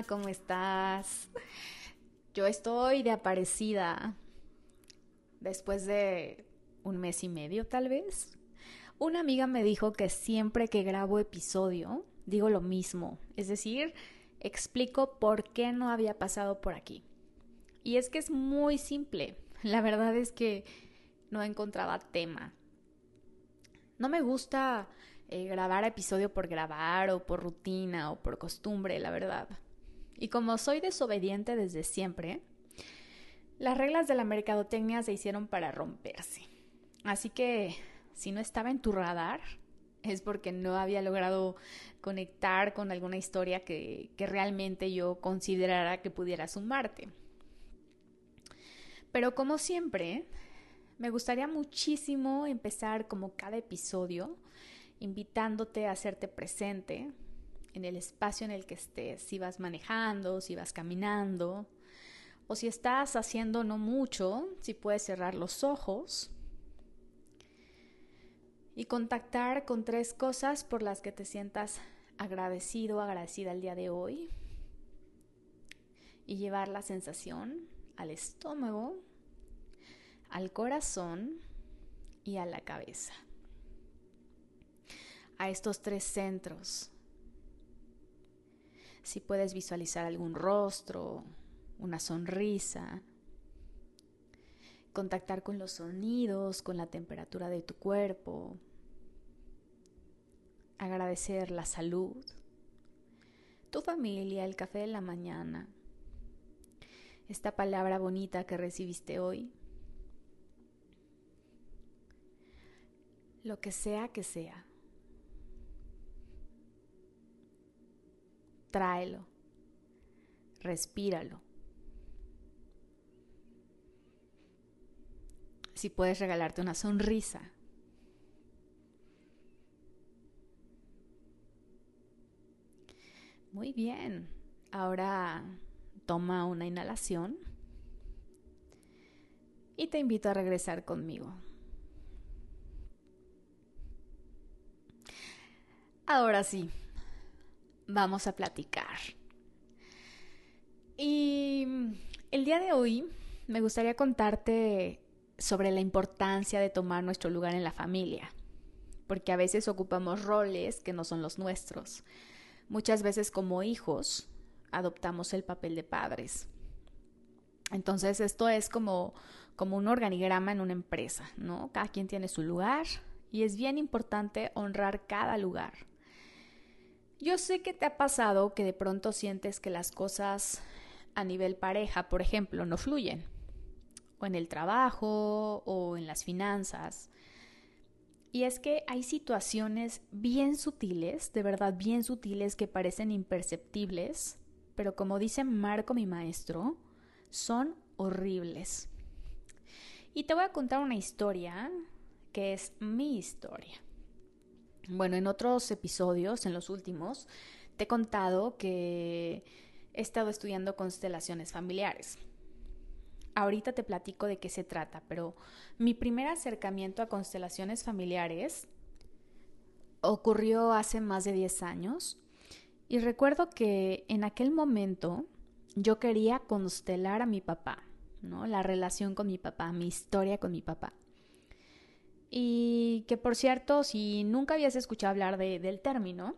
¿cómo estás? Yo estoy de aparecida. Después de un mes y medio, tal vez. Una amiga me dijo que siempre que grabo episodio, digo lo mismo. Es decir, explico por qué no había pasado por aquí. Y es que es muy simple. La verdad es que no encontraba tema. No me gusta eh, grabar episodio por grabar o por rutina o por costumbre, la verdad. Y como soy desobediente desde siempre, las reglas de la mercadotecnia se hicieron para romperse. Así que si no estaba en tu radar, es porque no había logrado conectar con alguna historia que, realmente yo considerara que pudiera sumarte. Pero como siempre, me gustaría muchísimo empezar como cada episodio invitándote a hacerte presente en el espacio en el que estés, si vas manejando, si vas caminando, o si estás haciendo no mucho, si puedes cerrar los ojos y contactar con tres cosas por las que te sientas agradecido, agradecida el día de hoy y llevar la sensación al estómago, al corazón y a la cabeza a estos tres centros. Si puedes visualizar algún rostro, una sonrisa, contactar con los sonidos, con la temperatura de tu cuerpo, agradecer la salud, tu familia, el café de la mañana, esta palabra bonita que recibiste hoy, lo que sea que sea. Tráelo, respíralo. Si puedes regalarte una sonrisa. Muy bien. Ahora toma una inhalación y te invito a regresar conmigo. Ahora sí, vamos a platicar. Y el día de hoy me gustaría contarte sobre la importancia de tomar nuestro lugar en la familia, porque a veces ocupamos roles que no son los nuestros. Muchas veces como hijos adoptamos el papel de padres. Entonces esto es como, como un organigrama en una empresa, ¿no? Cada quien tiene su lugar y es bien importante honrar cada lugar. Yo sé que te ha pasado que de pronto sientes que las cosas a nivel pareja, por ejemplo, no fluyen, o en el trabajo, o en las finanzas. Y es que hay situaciones bien sutiles, de verdad bien sutiles, que parecen imperceptibles, pero como dice Marco, mi maestro, son horribles. Y te voy a contar una historia que es mi historia. Bueno, en otros episodios, en los últimos, te he contado que he estado estudiando constelaciones familiares. Ahorita te platico de qué se trata, pero mi primer acercamiento a constelaciones familiares ocurrió hace más de 10 años y recuerdo que en aquel momento yo quería constelar a mi papá, ¿no? La relación con mi papá, mi historia con mi papá. Y que por cierto, si nunca habías escuchado hablar de, del término,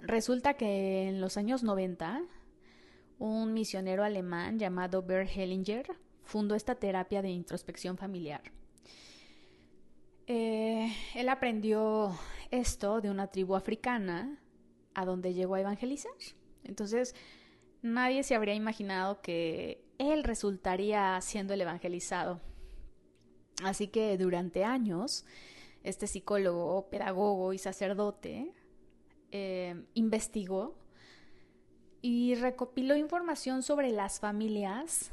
resulta que en los años 90, un misionero alemán llamado Bert Hellinger fundó esta terapia de introspección familiar. Eh, él aprendió esto de una tribu africana a donde llegó a evangelizar. Entonces, nadie se habría imaginado que él resultaría siendo el evangelizado Así que durante años, este psicólogo, pedagogo y sacerdote eh, investigó y recopiló información sobre las familias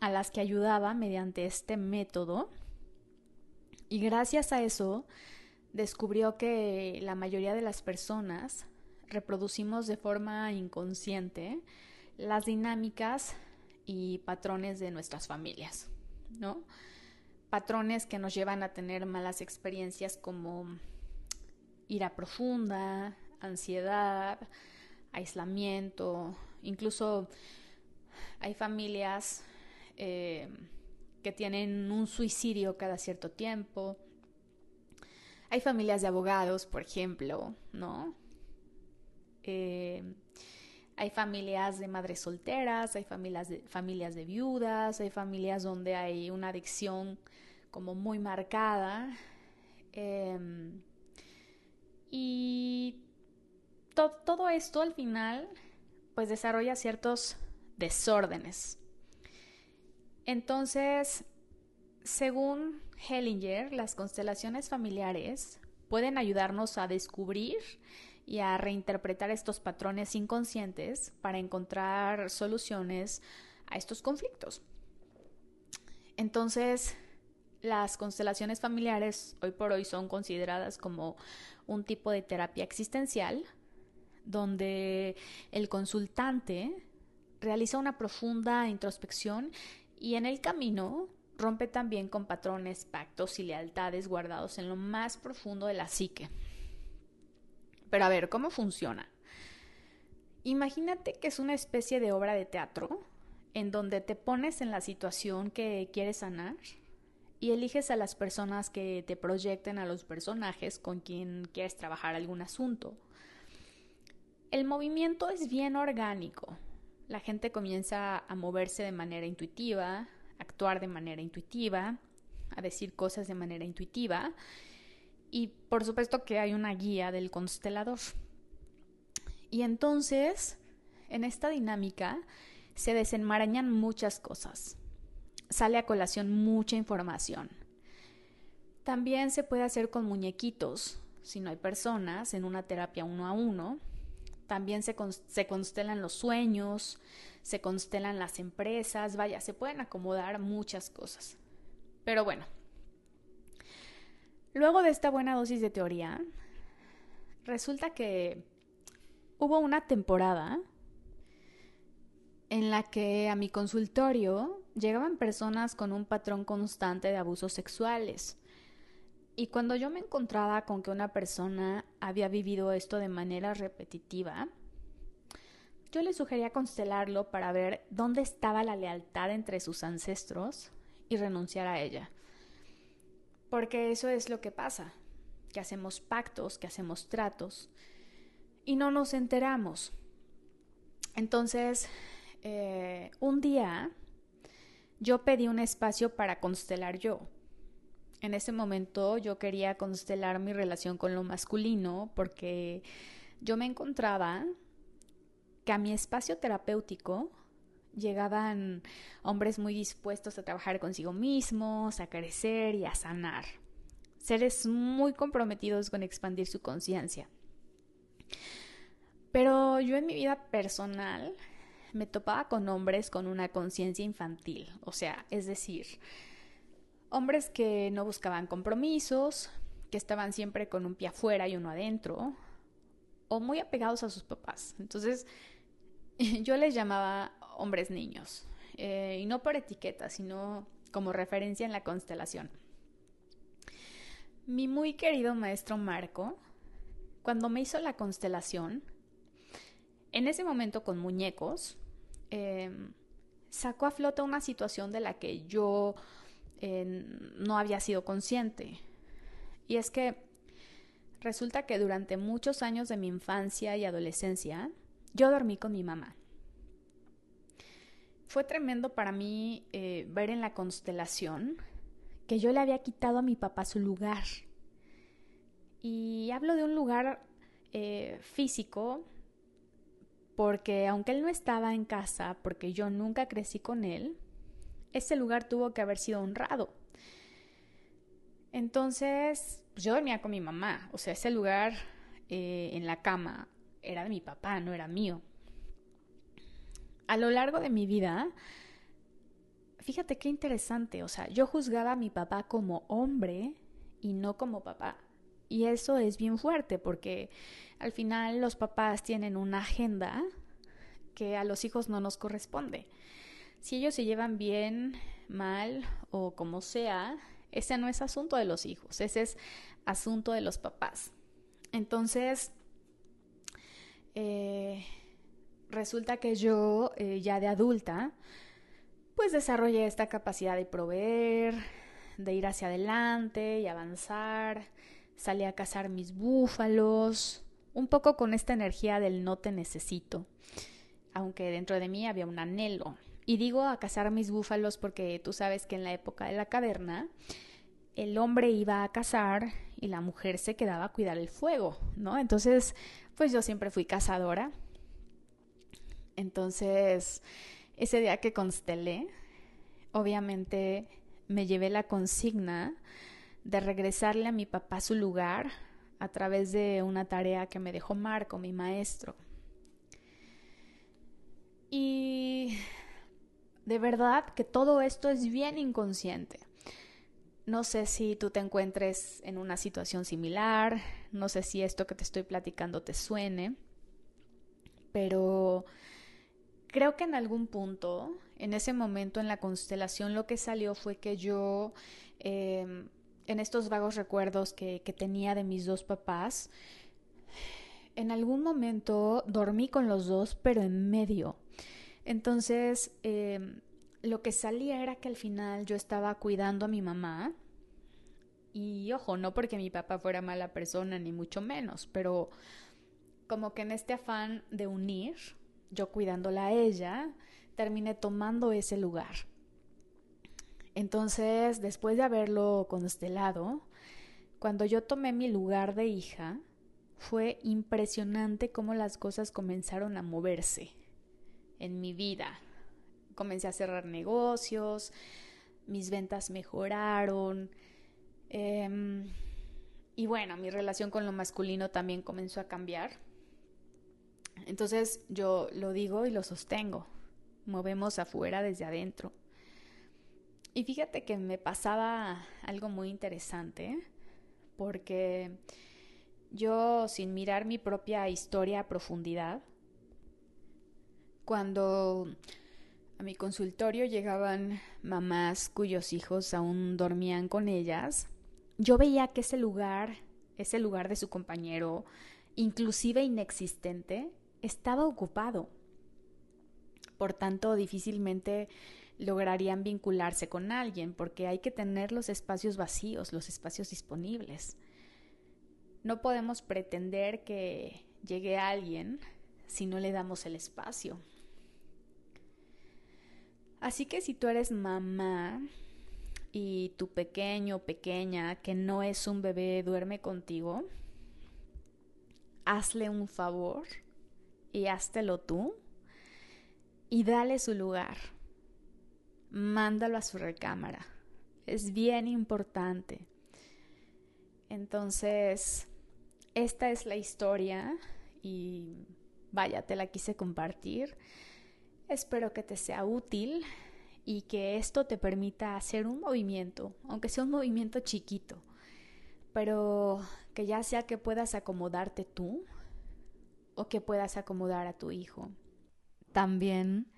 a las que ayudaba mediante este método. Y gracias a eso descubrió que la mayoría de las personas reproducimos de forma inconsciente las dinámicas y patrones de nuestras familias, ¿no? Patrones que nos llevan a tener malas experiencias como ira profunda, ansiedad, aislamiento, incluso hay familias eh, que tienen un suicidio cada cierto tiempo. Hay familias de abogados, por ejemplo, ¿no? Eh, hay familias de madres solteras, hay familias de, familias de viudas, hay familias donde hay una adicción como muy marcada. Em, y todo esto al final pues desarrolla ciertos desórdenes. Entonces, según Hellinger, las constelaciones familiares pueden ayudarnos a descubrir y a reinterpretar estos patrones inconscientes para encontrar soluciones a estos conflictos. Entonces, las constelaciones familiares hoy por hoy son consideradas como un tipo de terapia existencial donde el consultante realiza una profunda introspección y en el camino rompe también con patrones, pactos y lealtades guardados en lo más profundo de la psique. Pero a ver, ¿cómo funciona? Imagínate que es una especie de obra de teatro en donde te pones en la situación que quieres sanar y eliges a las personas que te proyecten a los personajes con quien quieres trabajar algún asunto. El movimiento es bien orgánico. La gente comienza a moverse de manera intuitiva, a actuar de manera intuitiva, a decir cosas de manera intuitiva. Y por supuesto que hay una guía del constelador. Y entonces, en esta dinámica, se desenmarañan muchas cosas. Sale a colación mucha información. También se puede hacer con muñequitos, si no hay personas, en una terapia uno a uno, también se, constelan los sueños, se constelan las empresas, vaya, se pueden acomodar muchas cosas. Pero bueno, luego de esta buena dosis de teoría, resulta que hubo una temporada en la que a mi consultorio llegaban personas con un patrón constante de abusos sexuales. Y cuando yo me encontraba con que una persona había vivido esto de manera repetitiva, yo le sugería constelarlo para ver dónde estaba la lealtad entre sus ancestros y renunciar a ella. Porque eso es lo que pasa, que hacemos pactos, que hacemos tratos y no nos enteramos. Entonces, eh, un día yo pedí un espacio para constelar yo en ese momento yo quería constelar mi relación con lo masculino porque yo me encontraba que a mi espacio terapéutico llegaban hombres muy dispuestos a trabajar consigo mismos, a crecer y a sanar. Seres muy comprometidos con expandir su conciencia. Pero yo en mi vida personal me topaba con hombres con una conciencia infantil, o sea, es decir, Hombres que no buscaban compromisos, que estaban siempre con un pie afuera y uno adentro, o muy apegados a sus papás. Entonces, yo les llamaba hombres niños, eh, y no por etiqueta, sino como referencia en la constelación. Mi muy querido maestro Marco, cuando me hizo la constelación, en ese momento con muñecos, em, sacó a flota una situación de la que yo no había sido consciente. Y es que resulta que durante muchos años de mi infancia y adolescencia, yo dormí con mi mamá. Fue tremendo para mí eh, ver en la constelación que yo le había quitado a mi papá su lugar. Y hablo de un lugar eh, físico porque aunque él no estaba en casa, porque yo nunca crecí con él, ese lugar tuvo que haber sido honrado. Entonces, pues, yo dormía con mi mamá, o sea, ese lugar eh, en la cama era de mi papá, no era mío. A lo largo de mi vida, fíjate qué interesante, o sea, yo juzgaba a mi papá como hombre y no como papá. Y eso es bien fuerte porque al final los papás tienen una agenda que a los hijos no nos corresponde. Si ellos se llevan bien, mal o como sea, ese no es asunto de los hijos, ese es asunto de los papás. Entonces, eh, resulta que yo, eh, ya de adulta, pues desarrollé esta capacidad de proveer, de ir hacia adelante y avanzar. Salí a cazar mis búfalos, un poco con esta energía del no te necesito, aunque dentro de mí había un anhelo. Y digo a cazar mis búfalos porque tú sabes que en la época de la caverna el hombre iba a cazar y la mujer se quedaba a cuidar el fuego, ¿no? Entonces, pues yo siempre fui cazadora. Entonces, ese día que constelé, obviamente me llevé la consigna de regresarle a mi papá su lugar a través de una tarea que me dejó Marco, mi maestro. Y de verdad que todo esto es bien inconsciente. No sé si tú te encuentres en una situación similar, no sé si esto que te estoy platicando te suene, pero creo que en algún punto, en ese momento en la constelación, lo que salió fue que yo, em, en estos vagos recuerdos que, tenía de mis dos papás, en algún momento dormí con los dos, pero en medio. Entonces, em, lo que salía era que al final yo estaba cuidando a mi mamá. Y ojo, no porque mi papá fuera mala persona, ni mucho menos, pero como que en este afán de unir, yo cuidándola a ella, terminé tomando ese lugar. Entonces, después de haberlo constelado, cuando yo tomé mi lugar de hija, fue impresionante cómo las cosas comenzaron a moverse en mi vida. Comencé a cerrar negocios, mis ventas mejoraron. Em, y bueno, mi relación con lo masculino también comenzó a cambiar. Entonces yo lo digo y lo sostengo. Movemos afuera desde adentro. Y fíjate que me pasaba algo muy interesante, porque yo, sin mirar mi propia historia a profundidad, cuando a mi consultorio llegaban mamás cuyos hijos aún dormían con ellas, yo veía que ese lugar, ese lugar de su compañero, inclusive inexistente, estaba ocupado. Por tanto, difícilmente lograrían vincularse con alguien porque hay que tener los espacios vacíos, los espacios disponibles. No podemos pretender que llegue alguien si no le damos el espacio. Así que si tú eres mamá y tu pequeño o pequeña que no es un bebé duerme contigo, hazle un favor y háztelo tú y dale su lugar. Mándalo a su recámara. Es bien importante. Entonces, esta es la historia y vaya, te la quise compartir. Espero que te sea útil y que esto te permita hacer un movimiento, aunque sea un movimiento chiquito, pero que ya sea que puedas acomodarte tú o que puedas acomodar a tu hijo. También,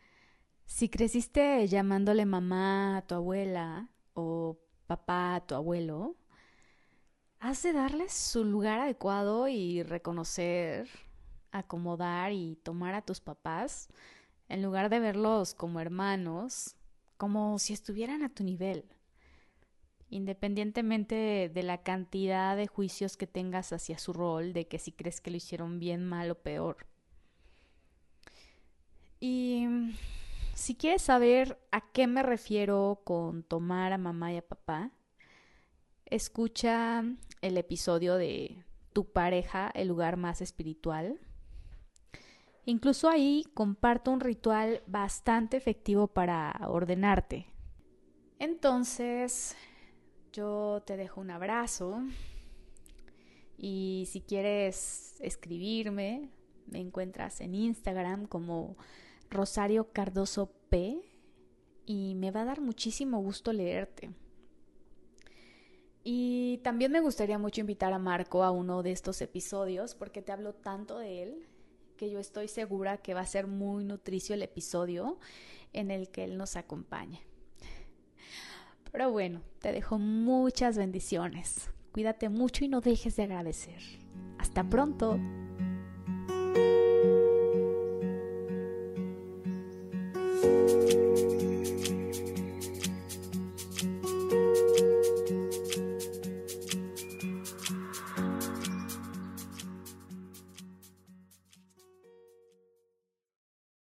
si creciste llamándole mamá a tu abuela o papá a tu abuelo, has de darles su lugar adecuado y reconocer, acomodar y tomar a tus papás en lugar de verlos como hermanos, como si estuvieran a tu nivel independientemente de la cantidad de juicios que tengas hacia su rol, de que si crees que lo hicieron bien, mal o peor. Y si quieres saber a qué me refiero con tomar a mamá y a papá, escucha el episodio de Tu pareja, el lugar más espiritual. Incluso ahí comparto un ritual bastante efectivo para ordenarte. Entonces, yo te dejo un abrazo y si quieres escribirme, me encuentras en Instagram como Rosario Cardoso P y me va a dar muchísimo gusto leerte. Y también me gustaría mucho invitar a Marco a uno de estos episodios porque te hablo tanto de él que yo estoy segura que va a ser muy nutricio el episodio en el que él nos acompaña. Pero bueno, te dejo muchas bendiciones. Cuídate mucho y no dejes de agradecer. Hasta pronto.